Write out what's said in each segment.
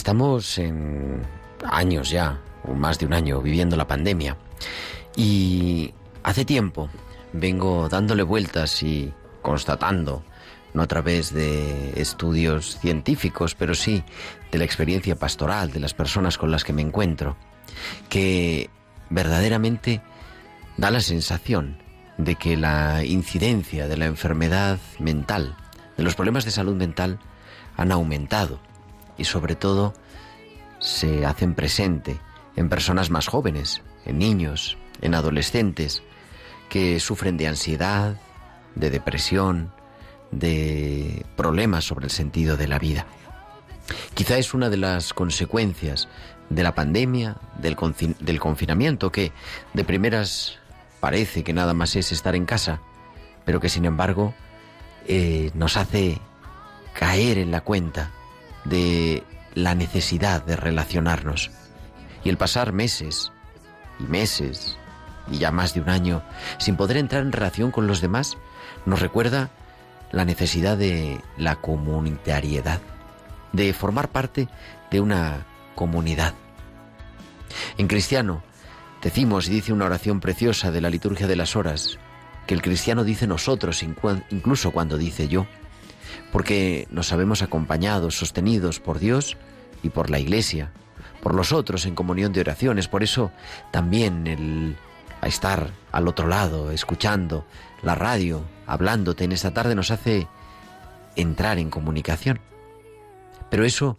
Estamos en años ya, más de un año, viviendo la pandemia. Y hace tiempo vengo dándole vueltas y constatando, no a través de estudios científicos, pero sí de la experiencia pastoral de las personas con las que me encuentro, que verdaderamente da la sensación de que la incidencia de la enfermedad mental, de los problemas de salud mental, han aumentado y sobre todo se hacen presente en personas más jóvenes, en niños, en adolescentes, que sufren de ansiedad, de depresión, de problemas sobre el sentido de la vida. Quizá es una de las consecuencias de la pandemia, del, confinamiento, que de primeras parece que nada más es estar en casa, pero que sin embargo eh, nos hace caer en la cuenta de la necesidad de relacionarnos. Y el pasar meses y meses y ya más de un año sin poder entrar en relación con los demás nos recuerda la necesidad de la comunitariedad, de formar parte de una comunidad. En cristiano decimos y dice una oración preciosa de la liturgia de las horas, que el cristiano dice nosotros incluso cuando dice yo, porque nos sabemos acompañados, sostenidos por Dios y por la Iglesia, por los otros en comunión de oraciones. Por eso también el estar al otro lado, escuchando la radio, hablándote en esta tarde nos hace entrar en comunicación. Pero eso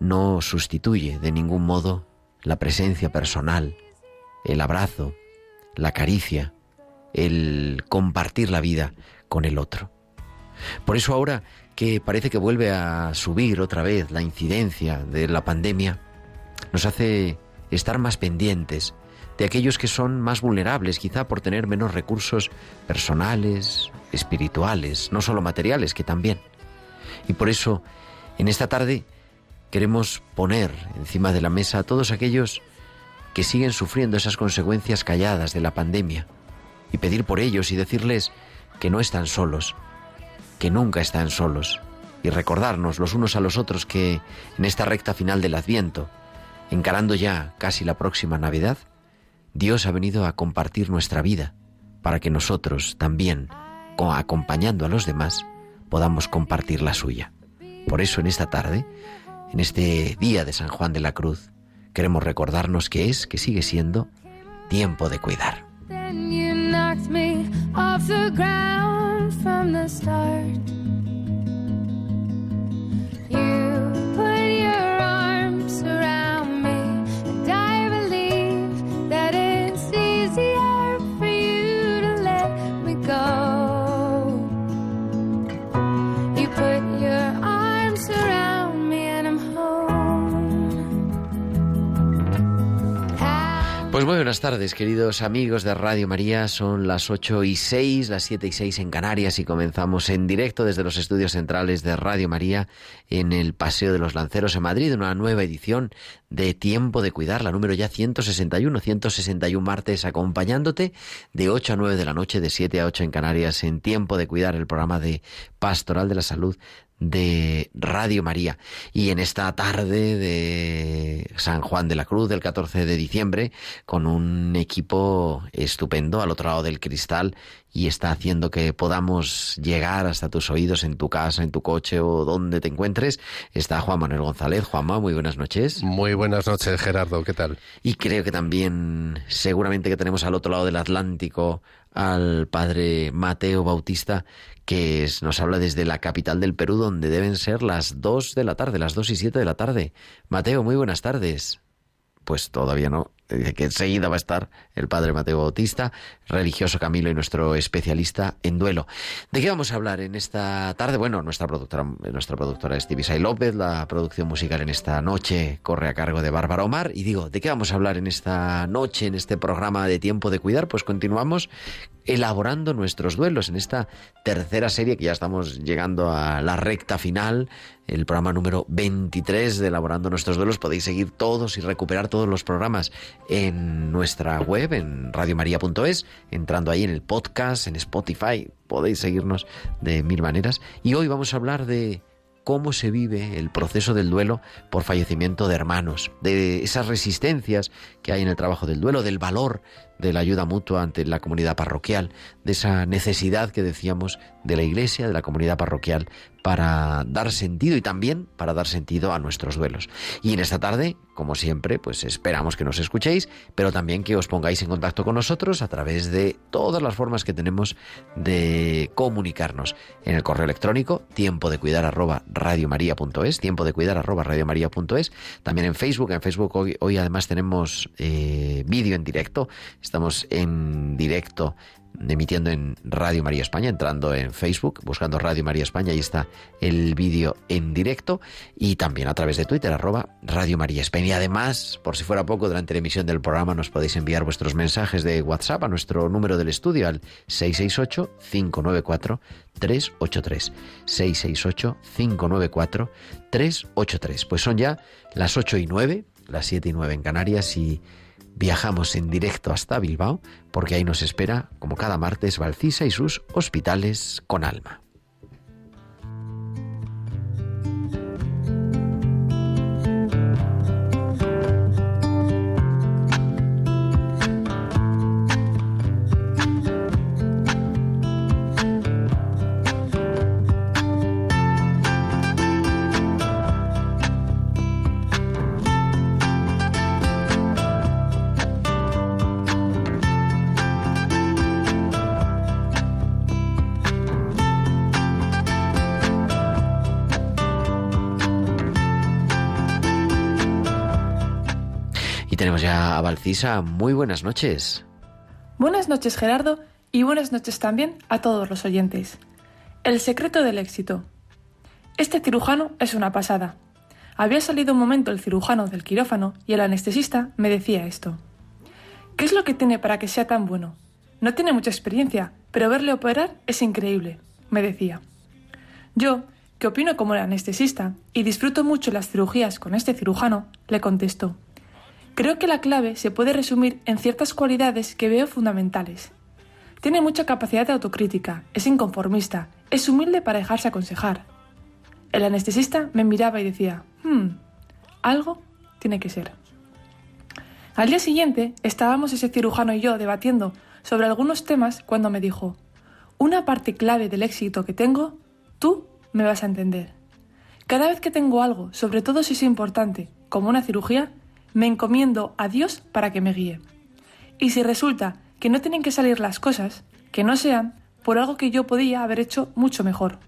no sustituye de ningún modo la presencia personal, el abrazo, la caricia, el compartir la vida con el otro. Por eso ahora que parece que vuelve a subir otra vez la incidencia de la pandemia, nos hace estar más pendientes de aquellos que son más vulnerables, quizá por tener menos recursos personales, espirituales, no solo materiales, que también. Y por eso, en esta tarde, queremos poner encima de la mesa a todos aquellos que siguen sufriendo esas consecuencias calladas de la pandemia y pedir por ellos y decirles que no están solos, que nunca están solos y recordarnos los unos a los otros que en esta recta final del Adviento, encarando ya casi la próxima Navidad, Dios ha venido a compartir nuestra vida para que nosotros también, co- acompañando a los demás, podamos compartir la suya. Por eso en esta tarde, en este día de San Juan de la Cruz, queremos recordarnos que es, que sigue siendo, tiempo de cuidar. from the start. Pues muy buenas tardes, queridos amigos de Radio María. Son las 8 y 6, las 7 y 6 en Canarias y comenzamos en directo desde los estudios centrales de Radio María en el Paseo de los Lanceros en Madrid, una nueva edición de Tiempo de Cuidar, la número ya 161, 161 martes, acompañándote de 8 a 9 de la noche, de 7 a 8 en Canarias, en Tiempo de Cuidar, el programa de Pastoral de la Salud de Radio María. Y en esta tarde de San Juan de la Cruz, del 14 de diciembre, con un equipo estupendo al otro lado del cristal y está haciendo que podamos llegar hasta tus oídos en tu casa, en tu coche o donde te encuentres, está Juan Manuel González. Juanma, muy buenas noches. Muy buenas noches, Gerardo, ¿qué tal? Y creo que también, seguramente que tenemos al otro lado del Atlántico al padre Mateo Bautista, que nos habla desde la capital del Perú, donde deben ser las dos de la tarde, las dos y siete de la tarde. Mateo, muy buenas tardes. Pues todavía no. Dice que enseguida va a estar el padre Mateo Bautista, religioso Camilo y nuestro especialista en duelo. ¿De qué vamos a hablar en esta tarde? Bueno, nuestra productora, nuestra productora es Divisay López, la producción musical en esta noche corre a cargo de Bárbara Omar. Y digo, ¿de qué vamos a hablar en esta noche, en este programa de Tiempo de Cuidar? Pues continuamos elaborando nuestros duelos en esta tercera serie que ya estamos llegando a la recta final, el programa número 23 de Elaborando nuestros duelos. Podéis seguir todos y recuperar todos los programas en nuestra web, en radiomaria.es, entrando ahí en el podcast, en Spotify. Podéis seguirnos de mil maneras. Y hoy vamos a hablar de cómo se vive el proceso del duelo por fallecimiento de hermanos, de esas resistencias que hay en el trabajo del duelo, del valor de la ayuda mutua ante la comunidad parroquial, de esa necesidad que decíamos de la iglesia, de la comunidad parroquial, para dar sentido y también para dar sentido a nuestros duelos. Y en esta tarde, como siempre, pues esperamos que nos escuchéis, pero también que os pongáis en contacto con nosotros a través de todas las formas que tenemos de comunicarnos. En el correo electrónico, tiempo de cuidar arroba radiomaria.es, tiempo de cuidar arroba radiomaria.es, también en Facebook, en Facebook hoy, además tenemos eh, vídeo en directo, estamos en directo emitiendo en Radio María España, entrando en Facebook, buscando Radio María España, ahí está el vídeo en directo y también a través de Twitter, arroba Radio María España. Y además, por si fuera poco, durante la emisión del programa nos podéis enviar vuestros mensajes de WhatsApp a nuestro número del estudio al 668-594-383. 668-594-383. Pues son ya las 8 y 9, las 7 y 9 en Canarias y viajamos en directo hasta Bilbao porque ahí nos espera, como cada martes, Valcisa y sus hospitales con alma. Ya a Valcisa. Muy buenas noches. Buenas noches, Gerardo, y buenas noches también a todos los oyentes. El secreto del éxito. Este cirujano es una pasada. Había salido un momento el cirujano del quirófano y el anestesista me decía esto. ¿Qué es lo que tiene para que sea tan bueno? No tiene mucha experiencia, pero verle operar es increíble, me decía. Yo, que opino como el anestesista y disfruto mucho las cirugías con este cirujano, le contesto. Creo que la clave se puede resumir en ciertas cualidades que veo fundamentales. Tiene mucha capacidad de autocrítica, es inconformista, es humilde para dejarse aconsejar. El anestesista me miraba y decía, hmm, algo tiene que ser. Al día siguiente estábamos ese cirujano y yo debatiendo sobre algunos temas cuando me dijo, una parte clave del éxito que tengo, tú me vas a entender. Cada vez que tengo algo, sobre todo si es importante, como una cirugía, me encomiendo a Dios para que me guíe. Y si resulta que no tienen que salir las cosas, que no sean por algo que yo podía haber hecho mucho mejor.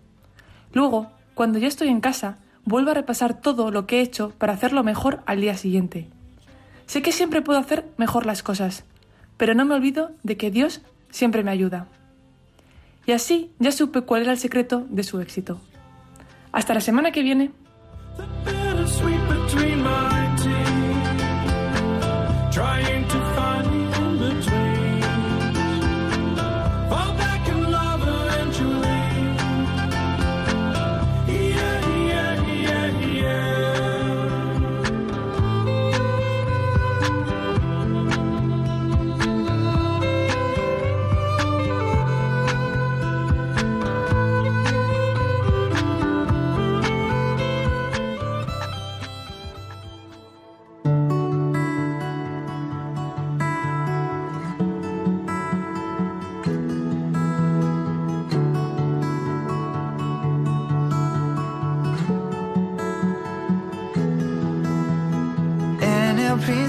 Luego, cuando ya estoy en casa, vuelvo a repasar todo lo que he hecho para hacerlo mejor al día siguiente. Sé que siempre puedo hacer mejor las cosas, pero no me olvido de que Dios siempre me ayuda. Y así ya supe cuál era el secreto de su éxito. Hasta la semana que viene.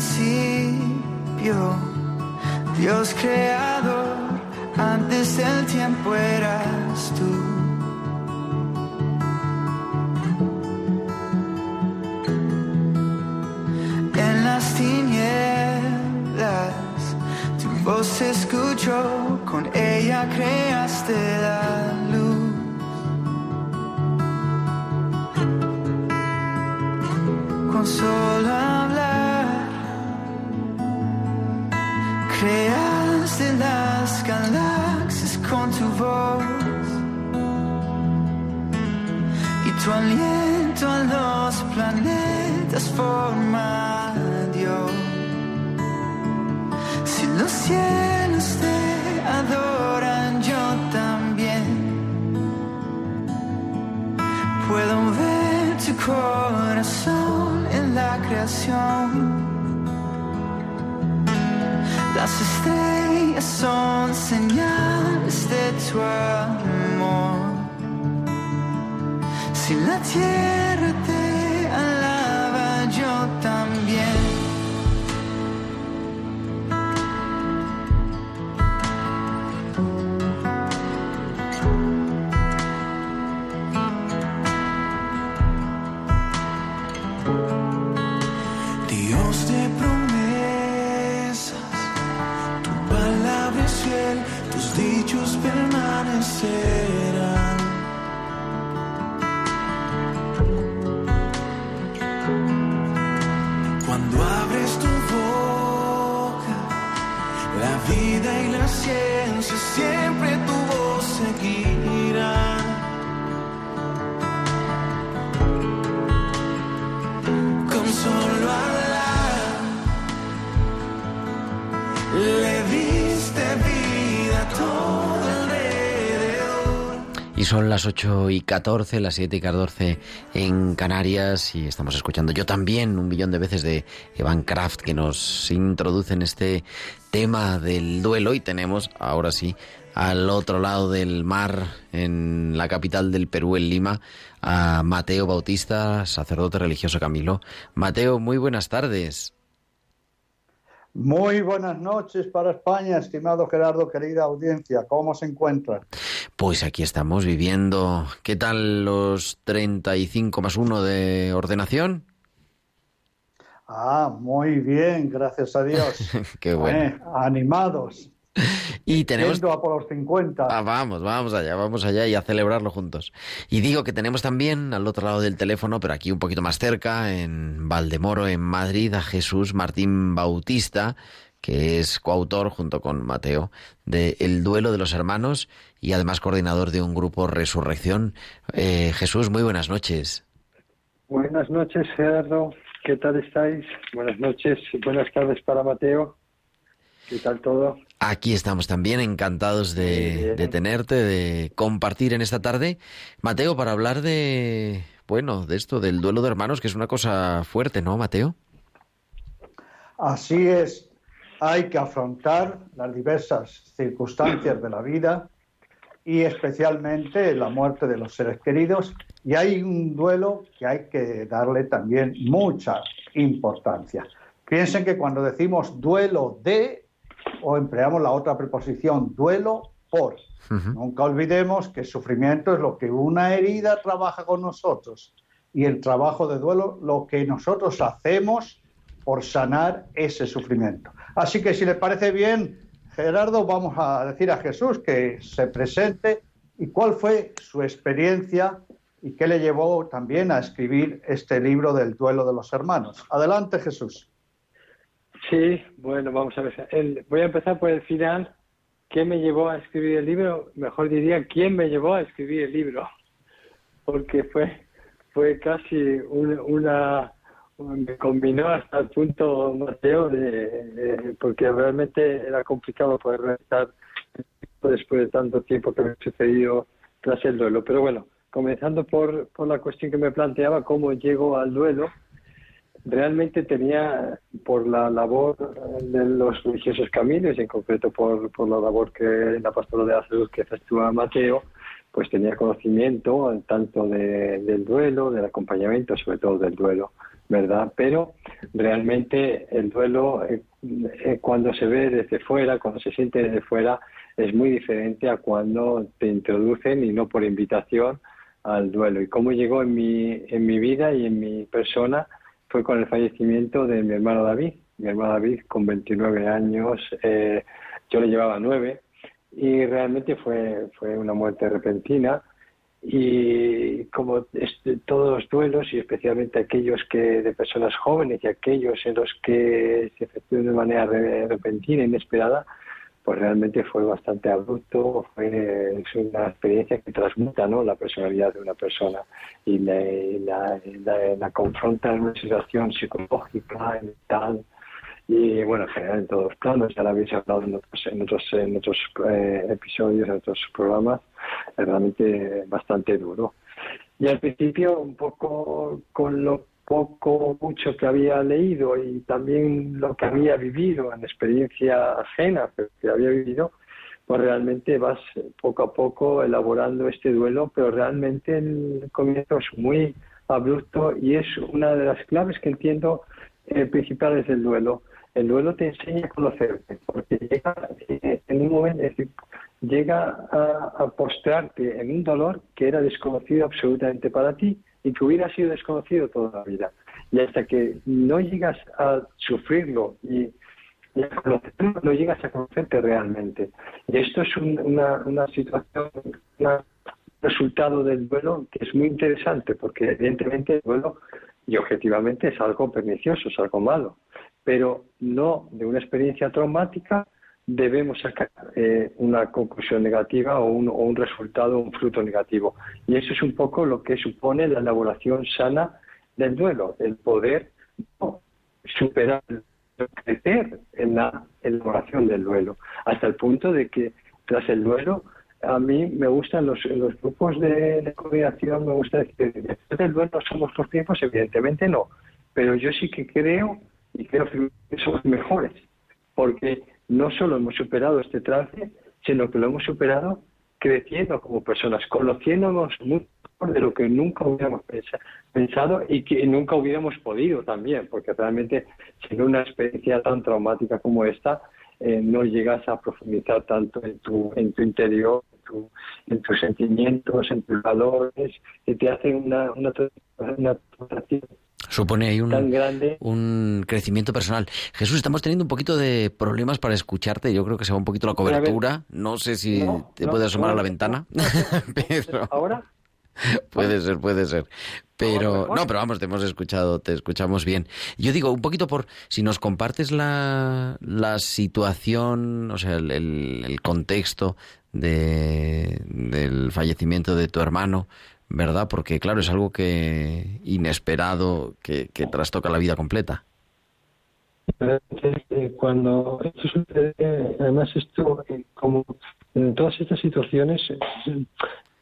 Principio, Dios creador, antes del tiempo eras tú. Dios de promesas, tu palabra es fiel, tus dichos permanecerán. Cuando abres tu boca, la vida y la ciencia siempre tu voz. Y son las 8 y 14, las 7 y 14 en Canarias y estamos escuchando yo también un millón de veces de Evan Kraft que nos introduce en este tema del duelo y tenemos ahora sí al otro lado del mar en la capital del Perú, en Lima, a Mateo Bautista, sacerdote religioso Camilo. Mateo, muy buenas tardes. Muy buenas noches para España, estimado Gerardo, querida audiencia. ¿Cómo se encuentran? Pues aquí estamos viviendo. ¿Qué tal los 35 más 1 de ordenación? Ah, muy bien, gracias a Dios. Qué bueno. Eh, animados. Y tenemos... A por los 50. Ah, vamos, vamos allá, vamos allá y a celebrarlo juntos. Y digo que tenemos también al otro lado del teléfono, pero aquí un poquito más cerca, en Valdemoro, en Madrid, a Jesús Martín Bautista, que es coautor junto con Mateo de El duelo de los hermanos y además coordinador de un grupo Resurrección. Eh, Jesús, muy buenas noches. Buenas noches, Gerardo. ¿Qué tal estáis? Buenas noches buenas tardes para Mateo. ¿Qué tal todo? Aquí estamos también encantados de, de, tenerte, de compartir en esta tarde. Mateo, para hablar de, bueno, de esto, del duelo de hermanos, que es una cosa fuerte, ¿no, Mateo? Así es. Hay que afrontar las diversas circunstancias de la vida y especialmente la muerte de los seres queridos. Y hay un duelo que hay que darle también mucha importancia. Piensen que cuando decimos duelo de, o empleamos la otra preposición, duelo por. Uh -huh. Nunca olvidemos que el sufrimiento es lo que una herida trabaja con nosotros y el trabajo de duelo lo que nosotros hacemos por sanar ese sufrimiento. Así que si le parece bien, Gerardo, vamos a decir a Jesús que se presente y cuál fue su experiencia y qué le llevó también a escribir este libro del duelo de los hermanos. Adelante, Jesús. Sí, bueno, vamos a ver. Voy a empezar por el final. ¿Qué me llevó a escribir el libro? Mejor diría, ¿quién me llevó a escribir el libro? Porque fue, fue casi una, una me combinó hasta el punto, Mateo, de, de, porque realmente era complicado poder realizar después de tanto tiempo que me ha sucedido tras el duelo. Pero bueno, comenzando por, por la cuestión que me planteaba, cómo llego al duelo, realmente tenía por la labor de los religiosos caminos, en concreto por, por la labor que la pastoral de la salud que efectúa Mateo, pues tenía conocimiento tanto de, del duelo, del acompañamiento, sobre todo del duelo. ¿verdad? Pero realmente el duelo, eh, eh, cuando se ve desde fuera, cuando se siente desde fuera, es muy diferente a cuando te introducen y no por invitación al duelo. Y cómo llegó en mi, en mi vida y en mi persona fue con el fallecimiento de mi hermano David. Mi hermano David, con 29 años, eh, yo le llevaba 9 y realmente fue, fue una muerte repentina y como todos los duelos y especialmente aquellos que de personas jóvenes y aquellos en los que se efectúan de manera repentina, inesperada, pues realmente fue bastante abrupto, fue es una experiencia que transmuta ¿no? la personalidad de una persona y la, la, confronta en una situación psicológica, mental, y bueno, en general en todos los planos, ya lo habéis hablado en otros, en otros, en eh, episodios, en otros programas, es realmente bastante duro. Y al principio, un poco con lo poco mucho que había leído y también lo que había vivido en experiencia ajena, pero que había vivido, pues realmente vas poco a poco elaborando este duelo, pero realmente el comienzo es muy abrupto y es una de las claves que entiendo eh, principales del duelo. El duelo te enseña a conocerte, porque llega eh, en un momento, es decir, llega a, a postrarte en un dolor que era desconocido absolutamente para ti y que hubiera sido desconocido toda la vida. Y hasta que no llegas a sufrirlo y, a conocerlo, no llegas a conocerte realmente. Y esto es una, una situación, un resultado del duelo que es muy interesante, porque evidentemente el duelo y objetivamente es algo pernicioso, es algo malo, pero no de una experiencia traumática debemos sacar eh, una conclusión negativa o un, o un resultado, un fruto negativo. Y eso es un poco lo que supone la elaboración sana del duelo, el poder superar, crecer en la elaboración del duelo, hasta el punto de que tras el duelo a mí me gustan los, los grupos de, de coordinación, me gusta decir, después del duelo somos los tiempos, evidentemente no, pero yo sí que creo y creo que somos mejores, porque no solo hemos superado este trance, sino que lo hemos superado creciendo como personas, conociéndonos mucho de lo que nunca hubiéramos pensado y que nunca hubiéramos podido también, porque realmente sin una experiencia tan traumática como esta, eh, no llegas a profundizar tanto en tu, en tu interior, en, tus sentimientos, en tus valores, que te hacen una, una, una Supone ahí un, un crecimiento personal. Jesús, estamos teniendo un poquito de problemas para escucharte. Yo creo que se va un poquito la cobertura. No sé si te puedes asomar a la ventana. ¿Ahora? Puede ser, puede ser. Pero no, pero vamos, te hemos escuchado, te escuchamos bien. Yo digo, un poquito por si nos compartes la, la situación, o sea, el, el, contexto de, del fallecimiento de tu hermano, ¿verdad? Porque claro, es algo que inesperado, que, que trastoca la vida completa. Cuando esto sucede, además esto, eh, como en todas estas situaciones,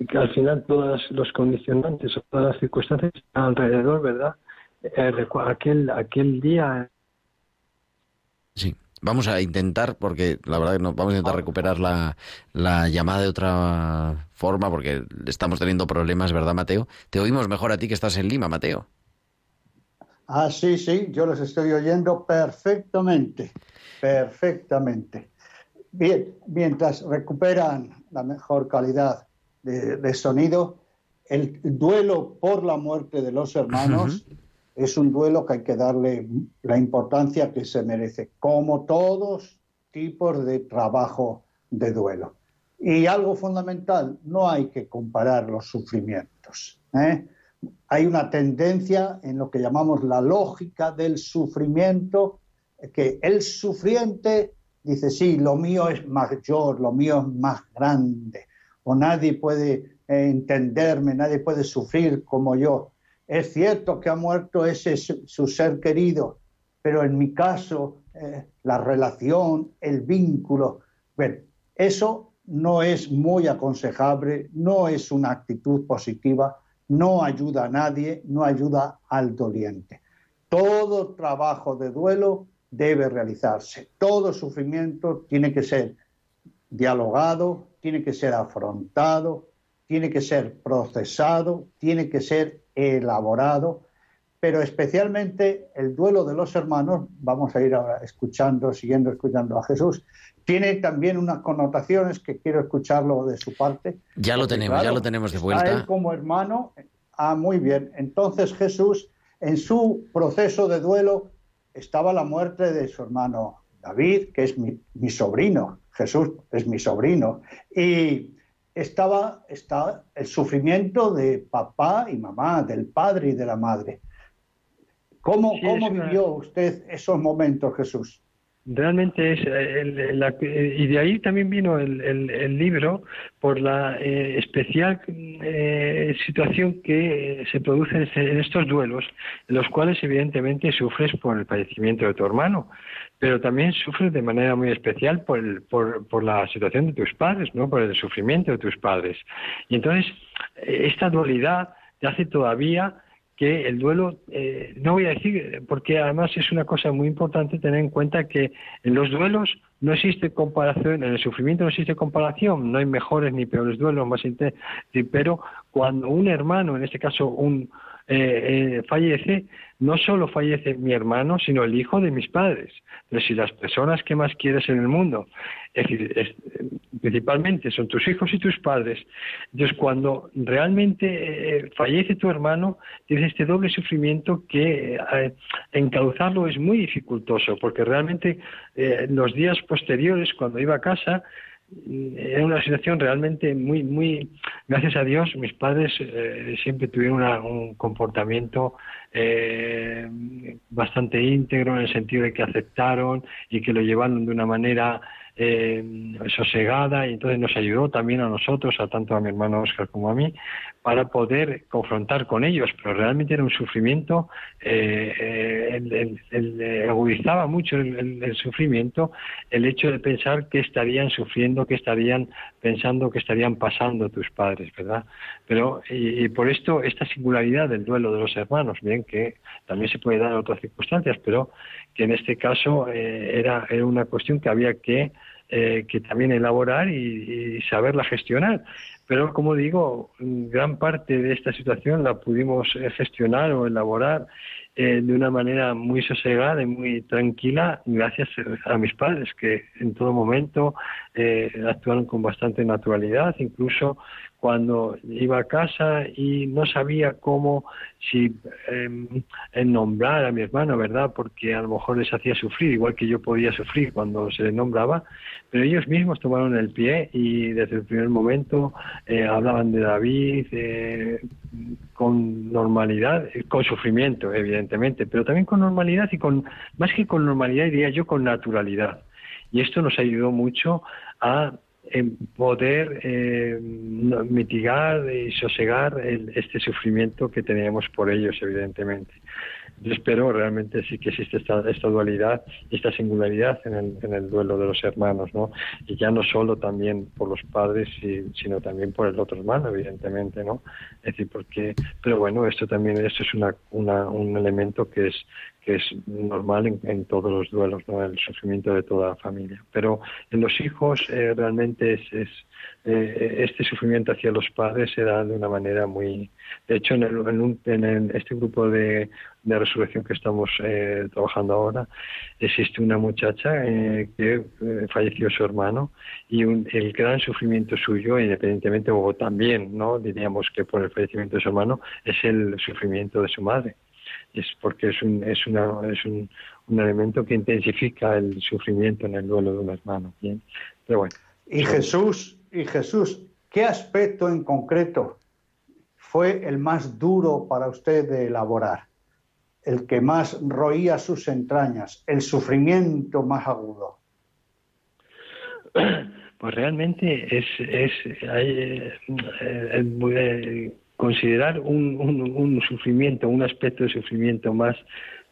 que al final todos los condicionantes o todas las circunstancias alrededor, ¿verdad? Eh, aquel, aquel día. Sí. Vamos a intentar, porque la verdad que no, vamos a intentar recuperar la, la llamada de otra forma, porque estamos teniendo problemas, ¿verdad, Mateo? Te oímos mejor a ti que estás en Lima, Mateo. Ah, sí, sí, yo los estoy oyendo perfectamente, perfectamente. Bien, mientras recuperan la mejor calidad de, de sonido, el duelo por la muerte de los hermanos es un duelo que hay que darle la importancia que se merece, como todos tipos de trabajo de duelo. Y algo fundamental, no hay que comparar los sufrimientos. ¿eh? Hay una tendencia en lo que llamamos la lógica del sufrimiento, que el sufriente dice, sí, lo mío es mayor, lo mío es más grande, o nadie puede entenderme, nadie puede sufrir como yo. Es cierto que ha muerto ese su ser querido, pero en mi caso, eh, la relación, el vínculo, eso no es muy aconsejable, no es una actitud positiva, no ayuda a nadie, no ayuda al doliente. Todo trabajo de duelo debe realizarse, todo sufrimiento tiene que ser dialogado, tiene que ser afrontado, tiene que ser procesado, tiene que ser elaborado, pero especialmente el duelo de los hermanos, vamos a ir ahora escuchando, siguiendo escuchando a Jesús, tiene también unas connotaciones que quiero escucharlo de su parte. Ya lo tenemos, ya lo tenemos de A él vuelta. como hermano, ah, muy bien. Entonces Jesús, en su proceso de duelo, estaba la muerte de su hermano David, que es mi, mi sobrino. Jesús es mi sobrino. Y estaba, está el sufrimiento de papá y mamá, del padre y de la madre. ¿Cómo, Sí, cómo vivió usted esos momentos, Jesús? Realmente es, eh, el- y de ahí también vino el, el- el libro por la eh, especial eh, situación que se produce en, este- en estos duelos, en los cuales evidentemente sufres por el fallecimiento de tu hermano, pero también sufres de manera muy especial por, el- por, por la situación de tus padres, ¿no? por el sufrimiento de tus padres. Y entonces eh, esta dualidad te hace todavía que el duelo, eh, no voy a decir, porque además es una cosa muy importante tener en cuenta que en los duelos no existe comparación, en el sufrimiento no existe comparación, no hay mejores ni peores duelos, más pero cuando un hermano, en este caso un eh, eh, fallece, no solo fallece mi hermano, sino el hijo de mis padres. Entonces, si las personas que más quieres en el mundo, es decir, principalmente son tus hijos y tus padres, entonces cuando realmente eh, fallece tu hermano, tienes este doble sufrimiento que eh, encauzarlo es muy dificultoso, porque realmente eh, los días posteriores, cuando iba a casa, era una situación realmente muy, muy, gracias a Dios, mis padres eh, siempre tuvieron una- un comportamiento eh, bastante íntegro en el sentido de que aceptaron y que lo llevaron de una manera eh, sosegada y entonces nos ayudó también a nosotros, a tanto a mi hermano Oscar como a mí, para poder confrontar con ellos, pero realmente era un sufrimiento, eh, eh, agudizaba mucho el, sufrimiento el hecho de pensar que estarían sufriendo, que estarían pensando, que estarían pasando tus padres, ¿verdad? Pero, y, y por esto, esta singularidad del duelo de los hermanos, bien que también se puede dar en otras circunstancias, pero que en este caso eh, era, una cuestión que había que, eh, que también elaborar y saberla gestionar. Pero como digo, gran parte de esta situación la pudimos eh, gestionar o elaborar eh, de una manera muy sosegada y muy tranquila gracias a mis padres que en todo momento eh, actuaron con bastante naturalidad, incluso cuando iba a casa y no sabía cómo, si eh, nombrar a mi hermano, ¿verdad? Porque a lo mejor les hacía sufrir, igual que yo podía sufrir cuando se les nombraba, pero ellos mismos tomaron el pie y desde el primer momento eh, hablaban de David eh, con normalidad, eh, con sufrimiento, evidentemente, pero también con normalidad y con, más que con normalidad, diría yo, con naturalidad. Y esto nos ayudó mucho a en poder eh, mitigar y sosegar el- este sufrimiento que teníamos por ellos, evidentemente. Yo espero realmente sí que existe esta, esta dualidad esta singularidad en el, en el duelo de los hermanos, ¿no? Y ya no solo también por los padres, si- sino también por el otro hermano, evidentemente, ¿no? Es decir, porque, pero bueno, esto también, esto es una, una, un elemento que es que es normal en, en todos los duelos, ¿no? El sufrimiento de toda la familia. Pero en los hijos eh, realmente es, es eh, este sufrimiento hacia los padres se da de una manera muy... De hecho, en, el- en un- en el- este grupo de, de resurrección que estamos eh, trabajando ahora, existe una muchacha eh, que eh, falleció su hermano y un- el gran sufrimiento suyo, independientemente, o también, ¿no? Diríamos que por el fallecimiento de su hermano, es el sufrimiento de su madre. Es porque es un es una es un, un elemento que intensifica el sufrimiento en el duelo de un hermano bien pero bueno. Y Jesús, y Jesús, ¿qué aspecto en concreto fue el más duro para usted de elaborar? El que más roía sus entrañas, el sufrimiento más agudo. pues realmente es es eh, eh, considerar un, sufrimiento un aspecto de sufrimiento más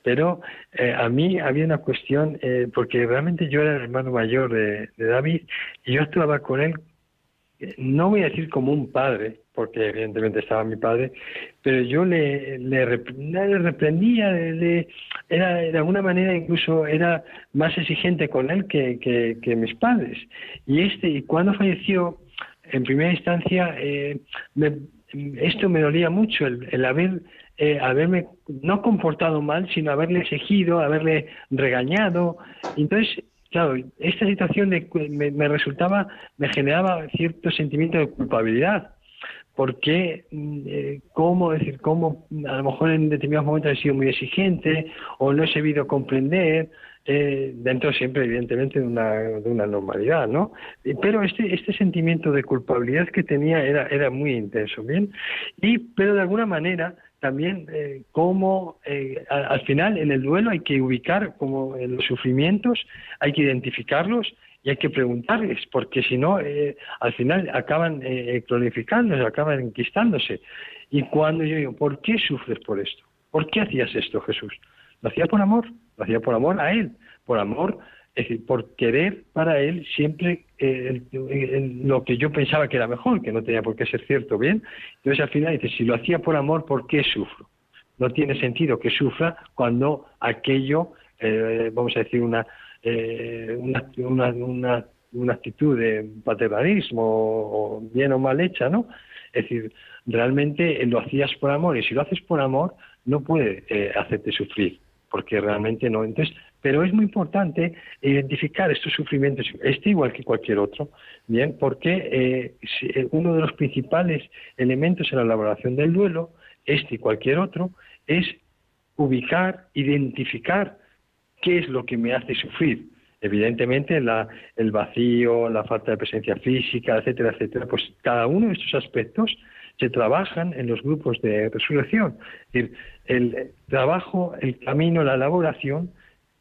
pero eh, a mí había una cuestión porque realmente yo era el hermano mayor de, de David y yo actuaba con él no voy a decir como un padre, porque evidentemente estaba mi padre, pero yo le, le, le reprendía, era de alguna manera incluso era más exigente con él que, que, que mis padres. Y este, y cuando falleció, en primera instancia, eh, me- esto me dolía mucho, el, el haber eh, haberme no comportado mal, sino haberle exigido, haberle regañado. Entonces, claro, esta situación me, resultaba, me generaba cierto sentimiento de culpabilidad porque eh, cómo decir cómo a lo mejor en determinados momentos he sido muy exigente o no he sabido comprender eh, dentro siempre evidentemente de una, normalidad no pero este este sentimiento de culpabilidad que tenía era era muy intenso bien y pero de alguna manera también eh, cómo eh, al, al final en el duelo hay que ubicar como los sufrimientos hay que identificarlos y hay que preguntarles, porque si no, eh, al final acaban eh, cronificándose, acaban enquistándose. Y cuando yo digo, ¿por qué sufres por esto? ¿Por qué hacías esto, Jesús? Lo hacía por amor, lo hacía por amor a Él, por amor, es decir, por querer para Él siempre eh, lo que yo pensaba que era mejor, que no tenía por qué ser cierto, ¿bien? Entonces al final dice, si lo hacía por amor, ¿por qué sufro? No tiene sentido que sufra cuando aquello, eh, vamos a decir, una, eh, una, una, una, actitud de paternalismo bien o mal hecha, ¿no? Es decir, realmente eh, lo hacías por amor y si lo haces por amor no puede eh, hacerte sufrir, porque realmente no. Entonces, pero es muy importante identificar estos sufrimientos, este igual que cualquier otro, bien, porque eh, eh, uno de los principales elementos en la elaboración del duelo, este y cualquier otro, es ubicar, identificar qué es lo que me hace sufrir. Evidentemente, la, el vacío, la falta de presencia física, etcétera, etcétera. Pues cada uno de estos aspectos se trabajan en los grupos de resurrección. Es decir, el trabajo, el camino, la elaboración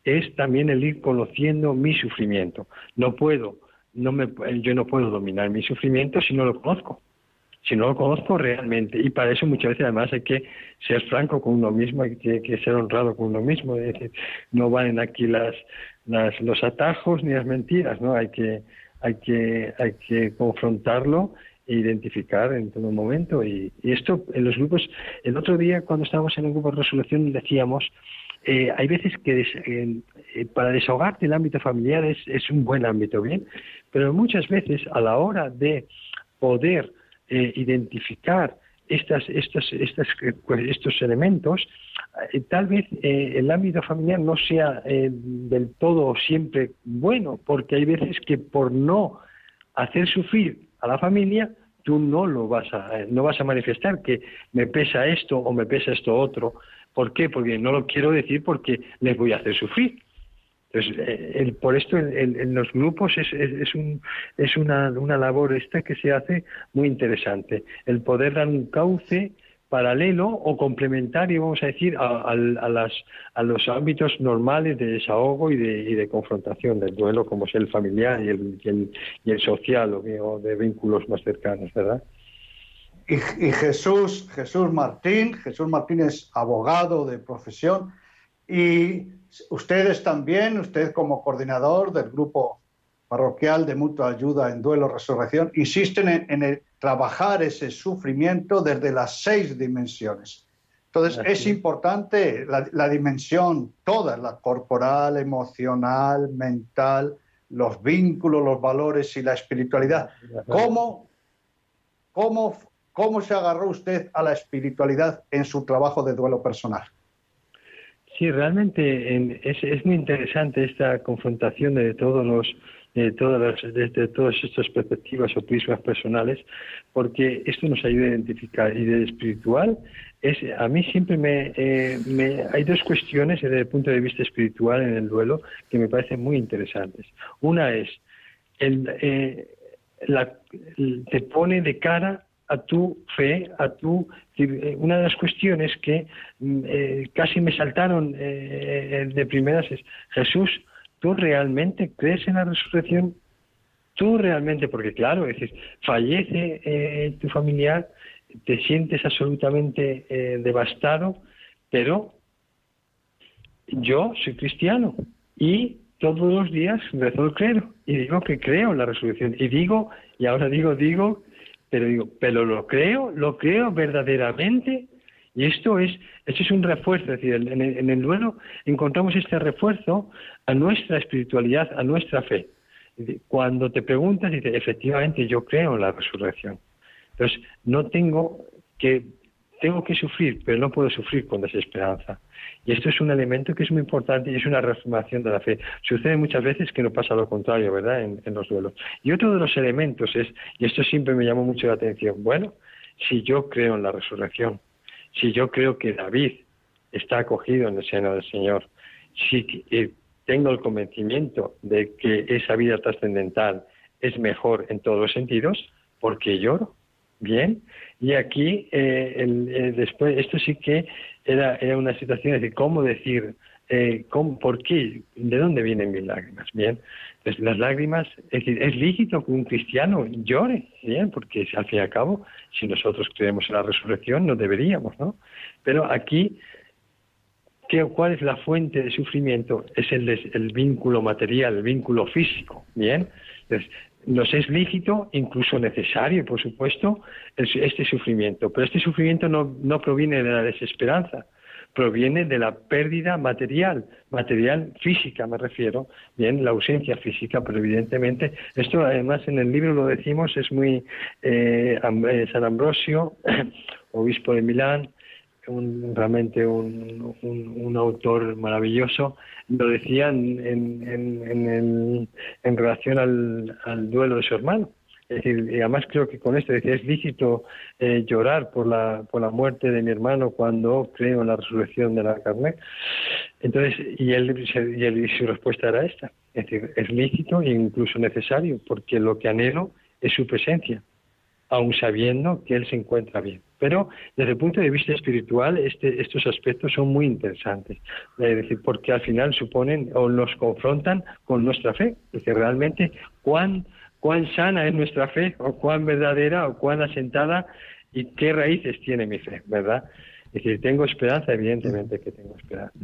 es también el ir conociendo mi sufrimiento. No puedo, no me, yo no puedo dominar mi sufrimiento si no lo conozco si no lo conozco realmente. Y para eso muchas veces además hay que ser franco con uno mismo, hay que, ser honrado con uno mismo. No valen aquí las, los atajos ni las mentiras, ¿no? Hay que, hay que, hay que confrontarlo e identificar en todo momento. Y, y esto en los grupos, el otro día cuando estábamos en el grupo de resolución decíamos, eh, hay veces que des- eh, para desahogarte el ámbito familiar es, un buen ámbito, ¿bien? Pero muchas veces a la hora de poder eh, identificar estas, estas, estas, pues, estos elementos, tal vez el ámbito familiar no sea del todo siempre bueno, porque hay veces que por no hacer sufrir a la familia, tú no lo vas a, no vas a manifestar que me pesa esto o me pesa esto otro. ¿Por qué? Porque no lo quiero decir porque les voy a hacer sufrir. Entonces, eh, el- por esto en, en- los grupos es, es, es un, es una, una labor esta que se hace muy interesante. El poder dar un cauce paralelo o complementario, vamos a decir, a, al- a las, a los ámbitos normales de desahogo y de, y de confrontación del duelo, como es el familiar y el, y el, y el social o de vínculos más cercanos, ¿verdad? Y, y Jesús, Jesús Martín, Jesús Martín es abogado de profesión y ustedes también, usted como coordinador del grupo parroquial de mutua ayuda en duelo resurrección, insisten en, en el trabajar ese sufrimiento desde las seis dimensiones. Entonces Así es importante la, la dimensión toda, la corporal, emocional, mental, los vínculos, los valores y la espiritualidad. ¿Cómo, cómo, cómo se agarró usted a la espiritualidad en su trabajo de duelo personal? Sí, realmente en- es, muy interesante esta confrontación de todos los de todas las, desde todas estas perspectivas o prismas personales, porque esto nos ayuda a identificar. Y de espiritual, es, a mí siempre eh, me- hay dos cuestiones desde el punto de vista espiritual en el duelo que me parecen muy interesantes. Una es, el, eh, la- te pone de cara a tu fe, a tu eh, una de las cuestiones que mm, eh, casi me saltaron eh, de primeras es Jesús, ¿tú realmente crees en la resurrección? Tú realmente, porque claro, es fallece tu familiar, te sientes absolutamente devastado, pero yo soy cristiano y todos los días rezo el y digo que creo en la resurrección y digo, y ahora digo, digo, pero digo, pero lo creo, lo creo verdaderamente y esto es, esto es un refuerzo, es decir, en el, duelo encontramos este refuerzo a nuestra espiritualidad, a nuestra fe. Cuando te preguntas, dices, efectivamente yo creo en la resurrección. Entonces, no tengo que tengo que sufrir, pero no puedo sufrir con desesperanza. Y esto es un elemento que es muy importante y es una reafirmación de la fe. Sucede muchas veces que no pasa lo contrario, ¿verdad?, en, en los duelos. Y otro de los elementos es, y esto siempre me llamó mucho la atención, bueno, si yo creo en la resurrección, si yo creo que David está acogido en el seno del Señor, si eh, tengo el convencimiento de que esa vida trascendental es mejor en todos los sentidos, ¿por qué lloro? Bien, y aquí eh, el- eh, después, esto sí que era, era una situación de ¿cómo decir? Eh, ¿cómo, ¿Por qué? ¿De dónde vienen mis lágrimas? Bien, pues las lágrimas, es decir, es lícito que un cristiano llore, bien, porque al fin y al cabo, si nosotros creemos en la resurrección, no deberíamos, ¿no? Pero aquí ¿Qué, ¿Cuál es la fuente de sufrimiento? Es el, el vínculo material, el vínculo físico. Bien, nos es lícito, incluso necesario, por supuesto, este sufrimiento. Pero este sufrimiento no, no proviene de la desesperanza, proviene de la pérdida material, material física me refiero, bien, la ausencia física, pero evidentemente, esto además en el libro lo decimos, es muy eh, eh, San Ambrosio, obispo de Milán, un, realmente un, un, autor maravilloso, lo decía en, en, en, en el- en relación al, al duelo de su hermano. Es decir, y además creo que con esto decía, es lícito eh, llorar por la, por la muerte de mi hermano cuando creo en la resurrección de la carne. Entonces, y él, y él- y su respuesta era esta. Es decir, es lícito e incluso necesario, porque lo que anhelo es su presencia aun sabiendo que él se encuentra bien. Pero desde el punto de vista espiritual, este, estos aspectos son muy interesantes, es decir, porque al final suponen o nos confrontan con nuestra fe, es decir, realmente cuán, cuán sana es nuestra fe, o cuán verdadera, o cuán asentada, y qué raíces tiene mi fe, ¿verdad? Es decir, tengo esperanza, evidentemente que tengo esperanza.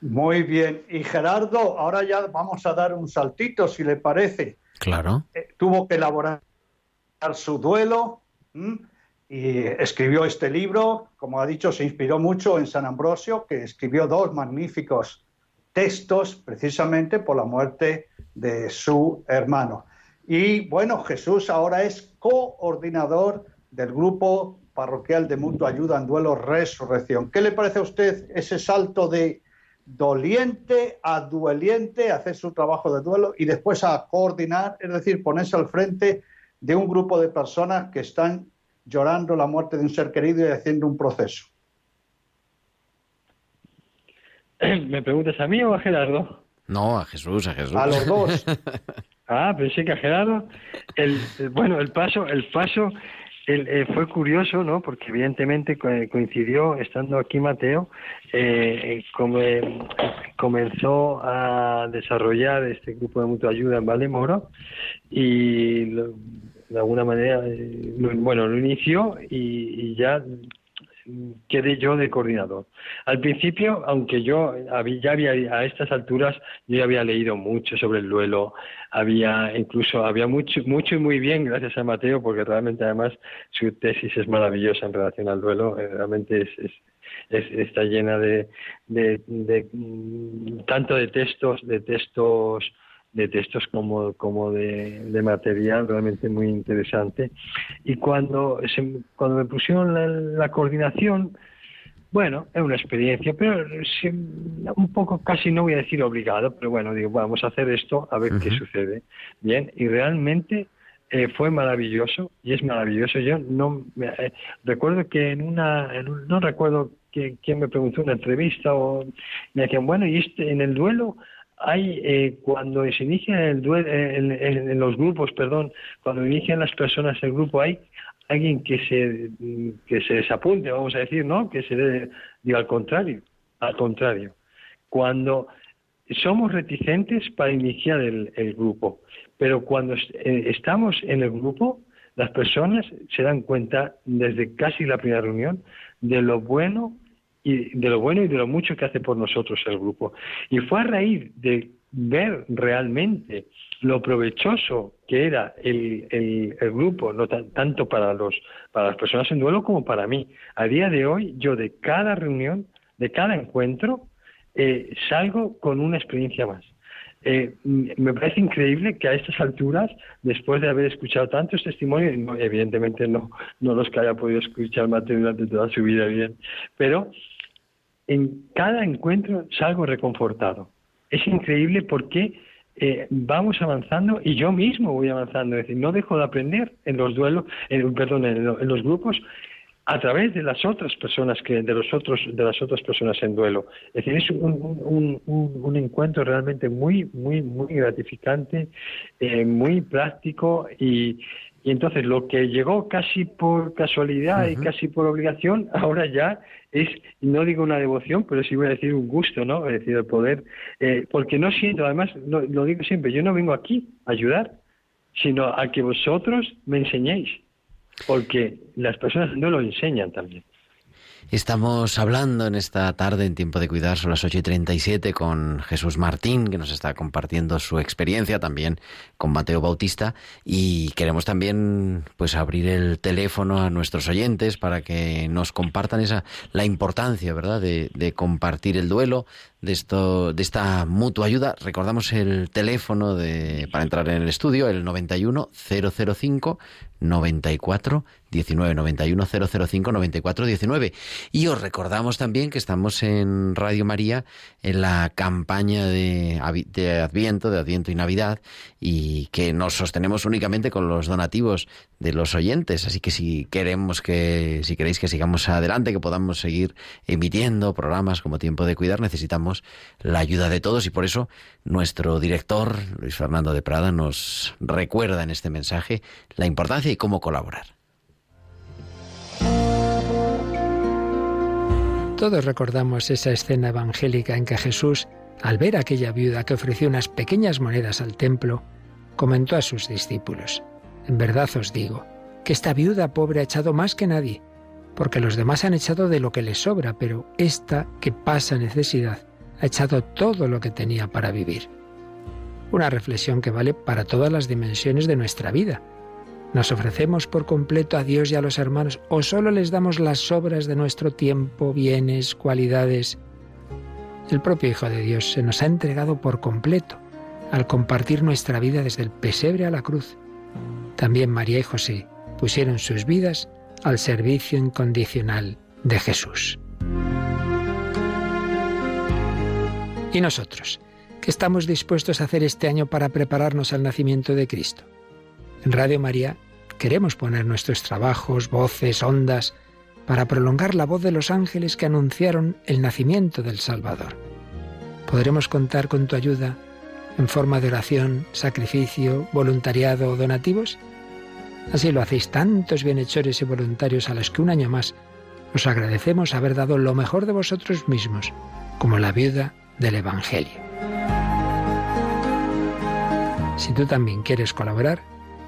Muy bien. Y Gerardo, ahora ya vamos a dar un saltito, si le parece. Claro. Eh, tuvo que elaborar su duelo y escribió este libro. Como ha dicho, se inspiró mucho en San Ambrosio, que escribió dos magníficos textos precisamente por la muerte de su hermano. Y bueno, Jesús ahora es coordinador del grupo parroquial de mutua ayuda en duelo resurrección. ¿Qué le parece a usted ese salto de doliente a dueliente, hacer su trabajo de duelo y después a coordinar, es decir, ponerse al frente de un grupo de personas que están llorando la muerte de un ser querido y haciendo un proceso? ¿Me preguntas a mí o a Gerardo? No, a Jesús, a Jesús. A los dos. Ah, pensé que a Gerardo. El, el- bueno, el paso, el paso eh, fue curioso, ¿no? Porque evidentemente co- coincidió, estando aquí Mateo, eh, eh, come- comenzó a desarrollar este grupo de mutua ayuda en Valdemoro y de alguna manera, eh, bueno, lo inició y, ya quedé yo de coordinador. Al principio, aunque yo ya había, a estas alturas, yo ya había leído mucho sobre el duelo, había incluso, había mucho, mucho y muy bien, gracias a Mateo, porque realmente además su tesis es maravillosa en relación al duelo, eh, realmente es, es- es- está llena de, mm, tanto de textos, de textos de textos como, como de, material realmente muy interesante. Y cuando, se- cuando me pusieron la coordinación, bueno, es una experiencia, pero un poco casi no voy a decir obligado, pero bueno, digo, vamos a hacer esto a ver qué sucede. Bien, y realmente eh, fue maravilloso y es maravilloso. Yo no me- eh, recuerdo que en una, en un- no recuerdo que- quién me preguntó en una entrevista o me decían, bueno, y este, en el duelo hay eh, cuando se inicia el duelo en, en- en los grupos, perdón, cuando inician las personas el grupo hay alguien que se que se desapunte, vamos a decir, ¿no? Que se dé- diga al contrario, al contrario. Cuando somos reticentes para iniciar el, grupo, pero cuando eh, estamos en el grupo, las personas se dan cuenta desde casi la primera reunión de lo bueno y de lo bueno y de lo mucho que hace por nosotros el grupo. Y fue a raíz de ver realmente lo provechoso que era el, el- grupo, no tan- tanto para los para las personas en duelo como para mí. A día de hoy, yo de cada reunión, de cada encuentro, eh, salgo con una experiencia más. eh, me parece increíble que a estas alturas, después de haber escuchado tantos testimonios, evidentemente no, no los que haya podido escuchar Mateo durante toda su vida bien, pero en cada encuentro salgo reconfortado. Es increíble porque eh, vamos avanzando y yo mismo voy avanzando, es decir, no dejo de aprender en los duelos, en, perdón, en, los grupos a través de las otras personas que de los otros de las otras personas en duelo. Es decir es un, un, encuentro realmente muy muy muy gratificante eh, muy práctico y, y entonces lo que llegó casi por casualidad y casi por obligación ahora ya es, no digo una devoción, pero sí voy a decir un gusto, ¿no? Es decir, el poder, eh, porque no siento, además, lo digo siempre, yo no vengo aquí a ayudar, sino a que vosotros me enseñéis, porque las personas no lo enseñan también. Estamos hablando en esta tarde en Tiempo de Cuidar, son las 8 y 37, con Jesús Martín, que nos está compartiendo su experiencia, también con Mateo Bautista, y queremos también pues abrir el teléfono a nuestros oyentes para que nos compartan esa la importancia, ¿verdad?, de, de compartir el duelo, de esto, de esta mutua ayuda. Recordamos el teléfono de, para entrar en el estudio, el 91 005 94 19 91 005 94 19 y os recordamos también que estamos en Radio María en la campaña de, de Adviento de Adviento y Navidad y que nos sostenemos únicamente con los donativos de los oyentes. Así que si queremos que si queréis que sigamos adelante que podamos seguir emitiendo programas como Tiempo de Cuidar necesitamos la ayuda de todos. Y por eso nuestro director Luis Fernando de Prada nos recuerda en este mensaje la importancia y cómo colaborar Todos recordamos esa escena evangélica en que Jesús, al ver a aquella viuda que ofreció unas pequeñas monedas al templo, comentó a sus discípulos, En verdad os digo, que esta viuda pobre ha echado más que nadie, porque los demás han echado de lo que les sobra, pero esta que pasa necesidad ha echado todo lo que tenía para vivir. Una reflexión que vale para todas las dimensiones de nuestra vida, ¿Nos ofrecemos por completo a Dios y a los hermanos o solo les damos las sobras de nuestro tiempo, bienes, cualidades? El propio Hijo de Dios se nos ha entregado por completo al compartir nuestra vida desde el pesebre a la cruz. También María y José pusieron sus vidas al servicio incondicional de Jesús. ¿Y nosotros? ¿Qué estamos dispuestos a hacer este año para prepararnos al nacimiento de Cristo? En Radio María queremos poner nuestros trabajos, voces, ondas, para prolongar la voz de los ángeles que anunciaron el nacimiento del Salvador. ¿Podremos contar con tu ayuda en forma de oración, sacrificio, voluntariado o donativos? Así lo hacéis tantos bienhechores y voluntarios a los que un año más os agradecemos haber dado lo mejor de vosotros mismos, como la viuda del Evangelio. Si tú también quieres colaborar,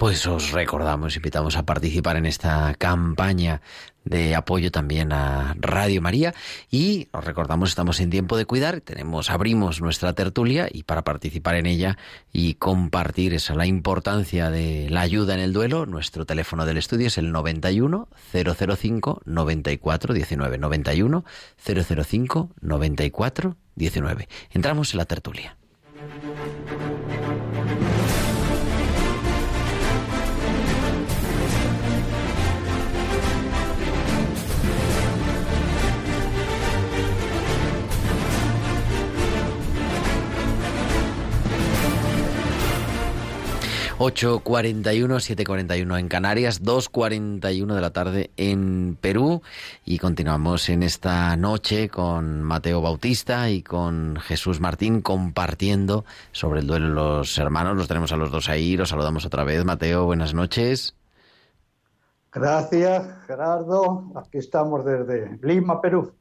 Pues os recordamos, invitamos a participar en esta campaña de apoyo también a Radio María y os recordamos estamos en tiempo de cuidar, tenemos abrimos nuestra tertulia y para participar en ella y compartir esa la importancia de la ayuda en el duelo, nuestro teléfono del estudio es el 91 005 94 19 91 005 94 19. Entramos en la tertulia. 8.41, 7.41 en Canarias, 2.41 de la tarde en Perú y continuamos en esta noche con Mateo Bautista y con Jesús Martín compartiendo sobre el duelo de los hermanos. Los tenemos a los dos ahí, los saludamos otra vez. Mateo, buenas noches. Gracias, Gerardo. Aquí estamos desde Lima, Perú.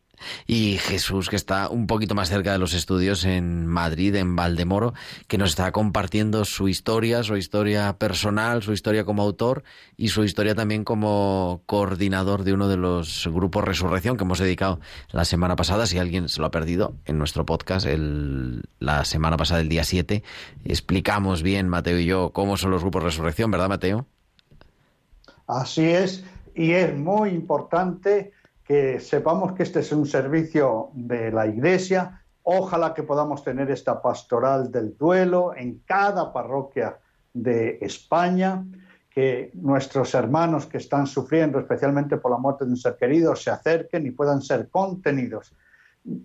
Y Jesús, que está un poquito más cerca de los estudios en Madrid, en Valdemoro, que nos está compartiendo su historia, su historia personal, su historia como autor y su historia también como coordinador de uno de los grupos Resurrección que hemos dedicado la semana pasada. Si alguien se lo ha perdido, en nuestro podcast, el, la semana pasada, el día 7, explicamos bien, Mateo y yo, cómo son los grupos Resurrección, ¿verdad, Mateo? Así es, y es muy importante que sepamos que este es un servicio de la Iglesia. Ojalá que podamos tener esta pastoral del duelo en cada parroquia de España, que nuestros hermanos que están sufriendo, especialmente por la muerte de un ser querido, se acerquen y puedan ser contenidos.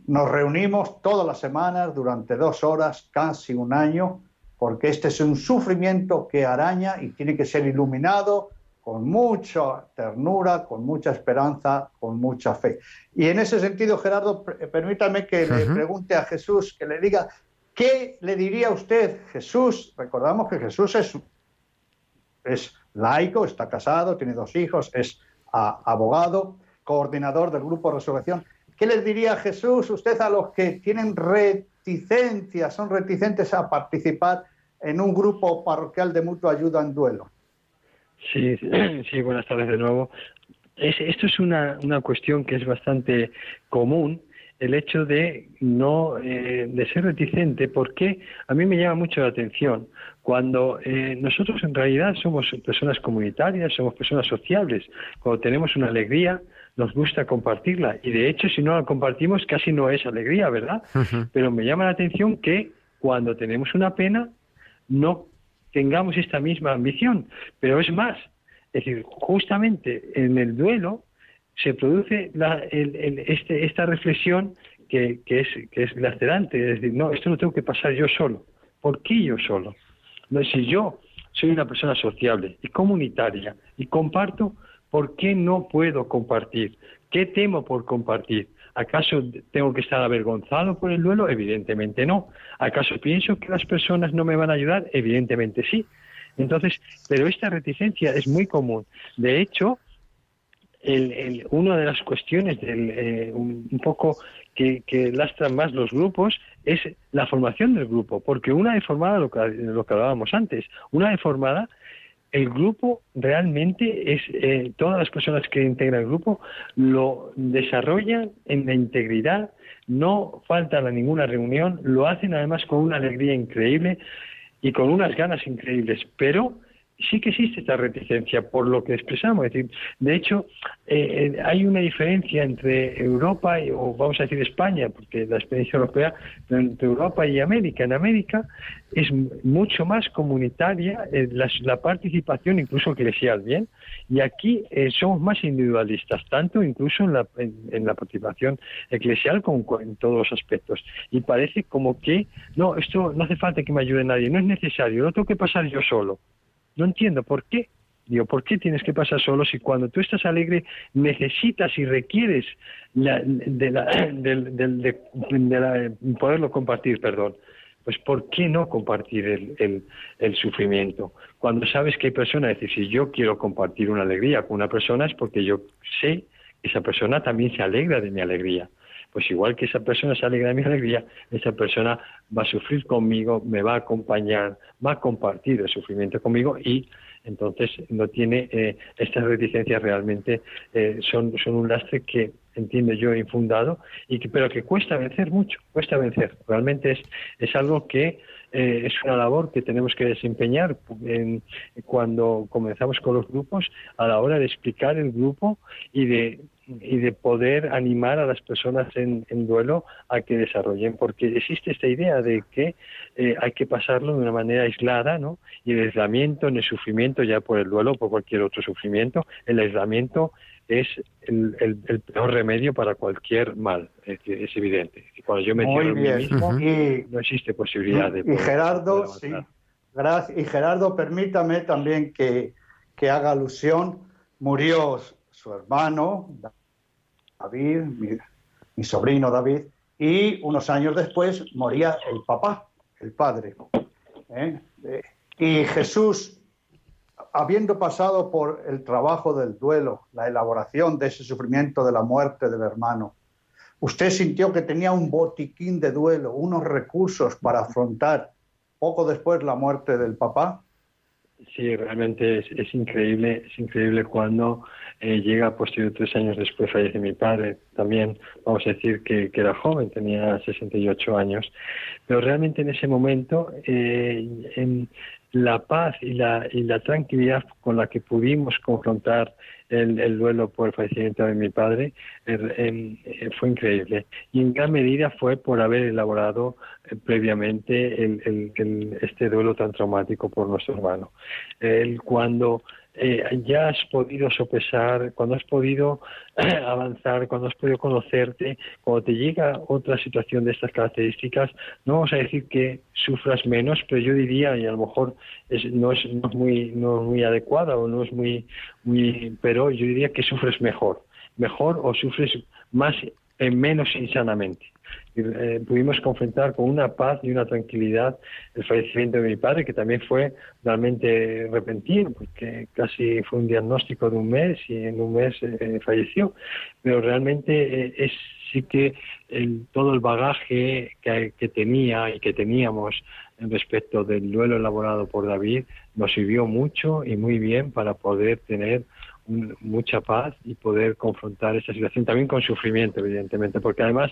Nos reunimos todas las semanas durante dos horas, casi un año, porque este es un sufrimiento que araña y tiene que ser iluminado con mucha ternura, con mucha esperanza, con mucha fe. Y en ese sentido, Gerardo, permítame que le pregunte a Jesús, que le diga, ¿qué le diría usted, Jesús? Recordamos que Jesús es, es laico, está casado, tiene dos hijos, es abogado, coordinador del Grupo Resurrección. ¿Qué les diría Jesús usted a los que tienen reticencias, son reticentes a participar en un grupo parroquial de mutua ayuda en duelo? Sí, sí, buenas tardes de nuevo. Es, esto es una, una cuestión que es bastante común, el hecho de no eh, de ser reticente, porque a mí me llama mucho la atención cuando eh, nosotros en realidad somos personas comunitarias, somos personas sociables, cuando tenemos una alegría nos gusta compartirla y de hecho si no la compartimos casi no es alegría, ¿verdad? Pero me llama la atención que cuando tenemos una pena no tengamos esta misma ambición. Pero es más, es decir, justamente en el duelo se produce este, esta reflexión que, es, que es es decir, no, esto no tengo que pasar yo solo. ¿Por qué yo solo? No, si yo soy una persona sociable y comunitaria y comparto, ¿por qué no puedo compartir? ¿Qué temo por compartir? ¿Acaso tengo que estar avergonzado por el duelo? Evidentemente no. ¿Acaso pienso que las personas no me van a ayudar? Evidentemente sí. Entonces, pero esta reticencia es muy común. De hecho, el, una de las cuestiones del, eh, un, poco que, que, lastran más los grupos es la formación del grupo, porque una vez formada, lo que, lo que hablábamos antes, una vez formada, el grupo realmente es, eh, todas las personas que integran el grupo lo desarrollan en la integridad, no faltan a ninguna reunión, lo hacen además con una alegría increíble y con unas ganas increíbles, pero sí que existe esta reticencia por lo que expresamos. Es decir, de hecho, eh, eh, hay una diferencia entre Europa y, o vamos a decir España, porque la experiencia europea, entre Europa y América. En América es mucho más comunitaria eh, la, participación, incluso eclesial, ¿bien? Y aquí somos más individualistas, tanto incluso en la, en, la participación eclesial como en todos los aspectos. Y parece como que, no, esto no hace falta que me ayude nadie, no es necesario, no tengo que pasar yo solo. No entiendo por qué. Digo, ¿por qué tienes que pasar solo si cuando tú estás alegre necesitas y requieres de, poderlo compartir, perdón? Pues ¿por qué no compartir el, el, sufrimiento? Cuando sabes que hay personas, es decir, si yo quiero compartir una alegría con una persona es porque yo sé que esa persona también se alegra de mi alegría. Pues igual que esa persona se alegra de mi alegría, esa persona va a sufrir conmigo, me va a acompañar, va a compartir el sufrimiento conmigo y entonces no tiene eh, estas reticencias realmente eh, son, son un lastre que entiendo yo infundado y que pero que cuesta vencer mucho cuesta vencer. Realmente es es algo que eh, es una labor que tenemos que desempeñar cuando comenzamos con los grupos a la hora de explicar el grupo y de y de poder animar a las personas en, duelo a que desarrollen, porque existe esta idea de que eh, hay que pasarlo de una manera aislada, ¿no? Y el aislamiento, en el sufrimiento, ya por el duelo o por cualquier otro sufrimiento, el aislamiento es el, el, peor remedio para cualquier mal, es, es evidente. Cuando yo me tiro en mí mismo, no existe posibilidad de... y Gerardo, sí, gracias. Y Gerardo, permítame también que, que haga alusión, murió su hermano, David, mi, sobrino David, y unos años después moría el papá, el padre. ¿eh? Eh, y Jesús, habiendo pasado por el trabajo del duelo, la elaboración de ese sufrimiento de la muerte del hermano, ¿Usted sintió que tenía un botiquín de duelo, unos recursos para afrontar poco después la muerte del papá? Sí, realmente es, es increíble, es increíble cuando eh, llega, pues tres años después fallece mi padre, también vamos a decir que, que, era joven, tenía 68 años, pero realmente en ese momento, eh, en la paz y la, y la tranquilidad con la que pudimos confrontar el, el duelo por el fallecimiento de mi padre en, en, fue increíble. Y en gran medida fue por haber elaborado eh, previamente el, el, este duelo tan traumático por nuestro hermano. El, cuando eh, ya has podido sopesar, cuando has podido avanzar, cuando has podido conocerte, cuando te llega otra situación de estas características, no vamos a decir que sufras menos, pero yo diría, y a lo mejor es, no, es, no, es, muy, no es muy adecuada o no es muy, muy, pero yo diría que sufres mejor, mejor o sufres más, eh, menos insanamente eh, pudimos confrontar con una paz y una tranquilidad el fallecimiento de mi padre, que también fue realmente repentino, porque casi fue un diagnóstico de un mes y en un mes eh, falleció. Pero realmente eh, es sí que el, todo el bagaje que, que tenía y que teníamos respecto del duelo elaborado por David nos sirvió mucho y muy bien para poder tener mucha paz y poder confrontar esta situación también con sufrimiento evidentemente porque además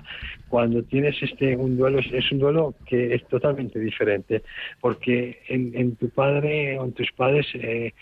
cuando tienes este un duelo es un duelo que es totalmente diferente porque en, tu padre o en tus padres eh,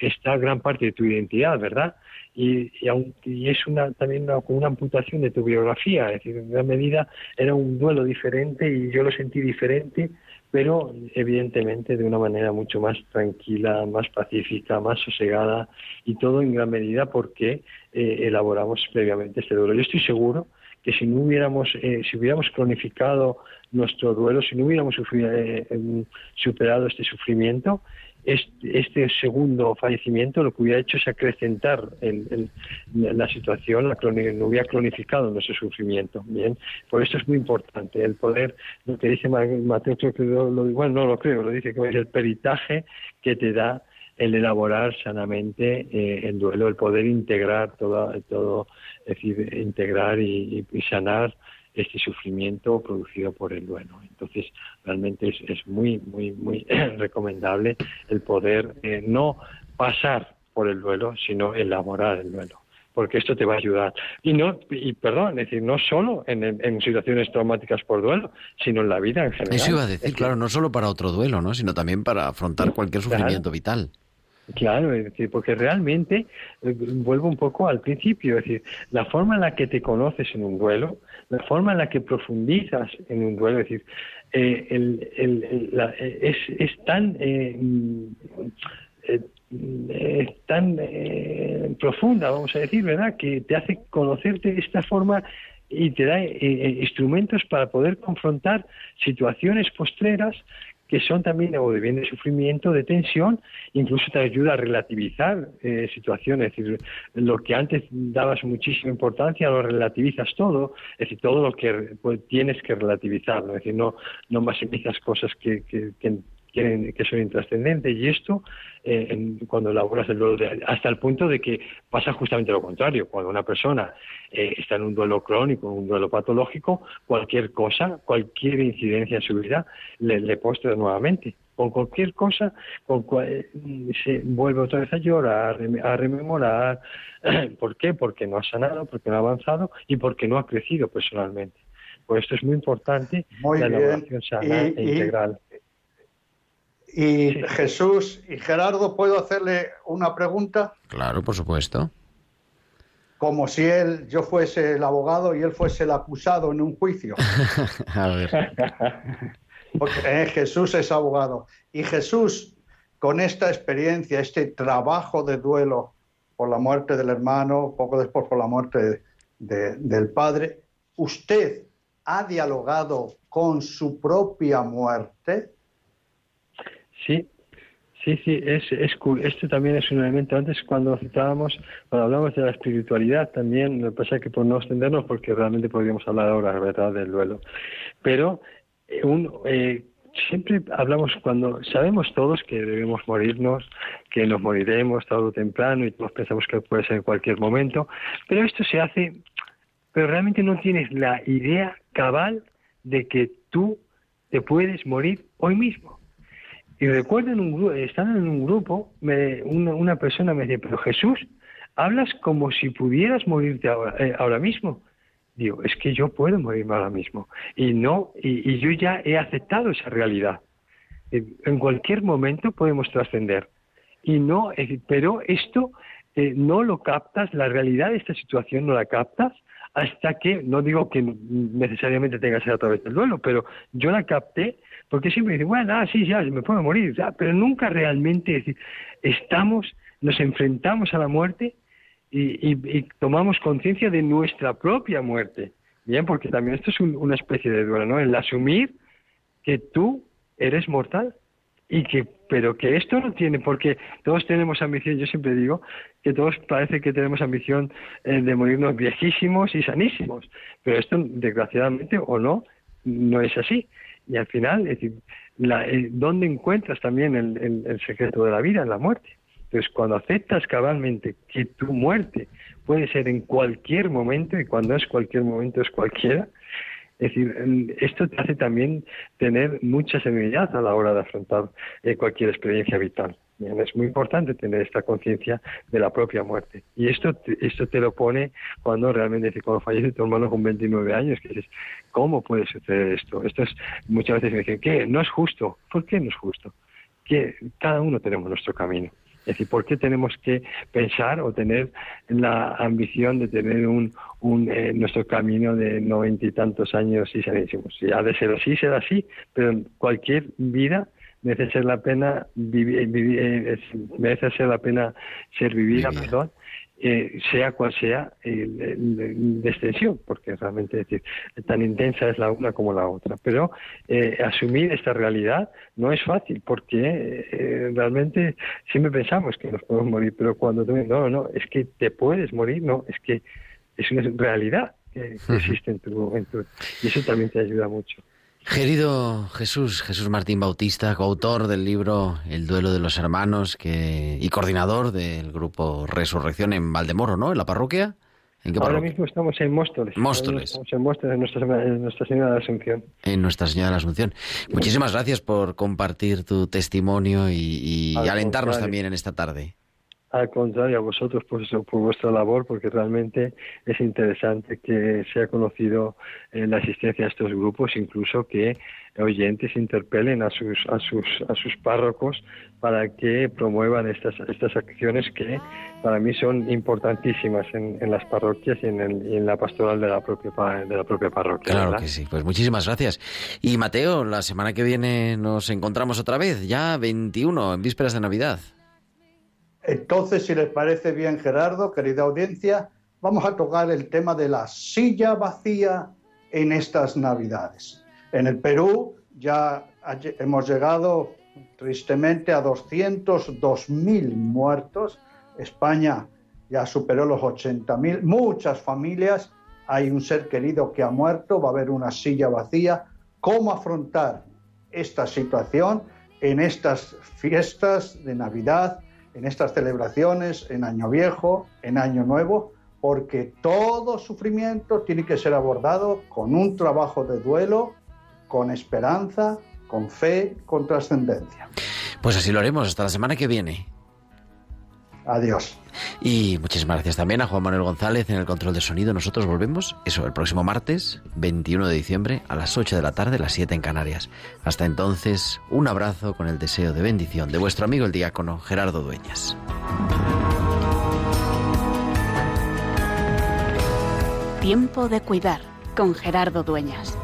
está gran parte de tu identidad verdad y, y, aun, y es una también una, una amputación de tu biografía es decir en gran medida era un duelo diferente y yo lo sentí diferente pero evidentemente de una manera mucho más tranquila, más pacífica, más sosegada y todo en gran medida porque eh, elaboramos previamente este duelo. Yo estoy seguro que si no hubiéramos, eh, si hubiéramos cronificado nuestro duelo, si no hubiéramos eh, superado este sufrimiento, este, segundo fallecimiento lo que hubiera hecho es acrecentar el, el, la situación, la no hubiera cronificado nuestro sufrimiento. Bien, por eso es muy importante el poder, lo que dice Mateo, creo que lo, lo, bueno, no lo creo, lo dice que es el peritaje que te da el elaborar sanamente eh, el duelo, el poder integrar todo, todo es decir, integrar y sanar este sufrimiento producido por el duelo. Entonces, realmente es, es muy, muy, muy recomendable el poder eh, no pasar por el duelo, sino elaborar el duelo porque esto te va a ayudar. Y no, y perdón, es decir, no solo en, en, situaciones traumáticas por duelo, sino en la vida en general. Eso iba a decir, claro, no solo para otro duelo, ¿no? sino también para afrontar cualquier sufrimiento claro. vital. Claro, porque realmente eh, vuelvo un poco al principio, es decir, la forma en la que te conoces en un duelo, la forma en la que profundizas en un duelo, es decir, eh, el, el, la, es, es, tan eh, eh, es tan eh, profunda, vamos a decir, ¿verdad? Que te hace conocerte de esta forma y te da eh, instrumentos para poder confrontar situaciones postreras que son también o de bien de sufrimiento, de tensión, incluso te ayuda a relativizar eh, situaciones, es decir, lo que antes dabas muchísima importancia lo relativizas todo, es decir, todo lo que pues, tienes que relativizarlo, es decir, no, no maximizas cosas que, que, que que, son intrascendentes. Y esto en, cuando elaboras el duelo de, hasta el punto de que pasa justamente lo contrario. Cuando una persona eh, está en un duelo crónico un duelo patológico cualquier cosa cualquier incidencia en su vida le, le postra nuevamente. Con cualquier cosa con cual, se vuelve otra vez a llorar a rememorar. ¿por qué? porque no ha sanado porque no ha avanzado y porque no ha crecido personalmente. Pues esto es muy importante muy la elaboración sana y, e integral. y Jesús y Gerardo, ¿puedo hacerle una pregunta? Claro, por supuesto. Como si él, yo fuese el abogado y él fuese el acusado en un juicio. A ver. Porque eh, Jesús es abogado. Y Jesús, con esta experiencia, este trabajo de duelo por la muerte del hermano, poco después por la muerte de, de, del padre, ¿usted ha dialogado con su propia muerte? Sí, sí, sí, es, es. Esto también es un elemento. Antes, cuando citábamos, cuando hablamos de la espiritualidad, también, lo que pasa es que por no extendernos, porque realmente podríamos hablar ahora, ¿verdad?, del duelo. Pero, eh, un, eh, siempre hablamos cuando sabemos todos que debemos morirnos, que nos moriremos tarde o temprano y todos pensamos que puede ser en cualquier momento, pero esto se hace pero realmente no tienes la idea cabal de que tú te puedes morir hoy mismo. Y recuerdo, en un, estando en un grupo, una, persona me decía, pero Jesús, hablas como si pudieras morirte ahora, eh, ahora mismo. Digo, es que yo puedo morirme ahora mismo. Y no, y, yo ya he aceptado esa realidad. En cualquier momento podemos trascender. Y no, eh, pero esto eh, no lo captas, la realidad de esta situación no la captas hasta que, no digo que necesariamente tenga que ser a través del duelo, pero yo la capté porque siempre dice, bueno, ah, sí, ya, me puedo morir, ya, pero nunca realmente decir, estamos, nos enfrentamos a la muerte y, tomamos conciencia de nuestra propia muerte, bien, porque también esto es una especie de duelo, ¿no? El asumir que tú eres mortal y que pero que esto no tiene porque todos tenemos ambición yo siempre digo que todos parece que tenemos ambición eh, de morirnos viejísimos y sanísimos pero esto desgraciadamente o no no es así y al final es decir la, eh, dónde encuentras también el, el, secreto de la vida en la muerte entonces cuando aceptas cabalmente que tu muerte puede ser en cualquier momento y cuando es cualquier momento es cualquiera es decir, esto te hace también tener mucha serenidad a la hora de afrontar eh, cualquier experiencia vital. Es muy importante tener esta conciencia de la propia muerte. Y esto, esto te lo pone cuando realmente, cuando fallece tu hermano con 29 años, que dices, ¿cómo puede suceder esto? Esto es, muchas veces me dicen, ¿qué? No es justo. ¿Por qué no es justo? Que cada uno tenemos nuestro camino. Es decir, ¿por qué tenemos que pensar o tener la ambición de tener un, un eh, nuestro camino de noventa y tantos años y sanísimos? Si ha de ser así, será así, pero cualquier vida merece ser la pena vivir, eh, merece ser la pena ser vivida, perdón, eh, sea cual sea la extensión, porque realmente decir, tan intensa es la una como la otra. Pero eh, asumir esta realidad no es fácil, porque eh, realmente siempre pensamos que nos podemos morir, pero cuando tú, no, no, es que te puedes morir, no, es que es una realidad que existe en tu, en tu y eso también te ayuda mucho. Querido Jesús, Jesús Martín Bautista, coautor del libro El duelo de los hermanos que, y coordinador del grupo Resurrección en Valdemoro, ¿no? En la parroquia. ¿En qué Ahora parroquia? mismo estamos en Móstoles. Móstoles. Estamos en Móstoles, en Nuestra, en Nuestra Señora de la Asunción. En Nuestra Señora de la Asunción. Muchísimas gracias por compartir tu testimonio y, y alentarnos contrario. también en esta tarde. Al contrario, a vosotros por, eso, por vuestra labor, porque realmente es interesante que se ha conocido eh, la existencia de estos grupos, incluso que oyentes interpelen a sus, a sus, a sus párrocos para que promuevan estas, estas acciones que para mí son importantísimas en, en las parroquias y en, el, y en, la pastoral de la propia, de la propia parroquia. Claro ¿verdad? que sí, pues muchísimas gracias. Y Mateo, la semana que viene nos encontramos otra vez, ya 21, en vísperas de Navidad. Entonces, si les parece bien, Gerardo, querida audiencia, vamos a tocar el tema de la silla vacía en estas Navidades. En el Perú ya hemos llegado tristemente a 202.000 muertos. España ya superó los 80.000. Muchas familias, hay un ser querido que ha muerto, va a haber una silla vacía. ¿Cómo afrontar esta situación en estas fiestas de Navidad? En estas celebraciones, en Año Viejo, en Año Nuevo, porque todo sufrimiento tiene que ser abordado con un trabajo de duelo, con esperanza, con fe, con trascendencia. Pues así lo haremos hasta la semana que viene. Adiós. Y muchísimas gracias también a Juan Manuel González en el control de sonido. Nosotros volvemos, eso, el próximo martes, 21 de diciembre, a las 8 de la tarde, las 7 en Canarias. Hasta entonces, un abrazo con el deseo de bendición de vuestro amigo el diácono Gerardo Dueñas. Tiempo de cuidar con Gerardo Dueñas.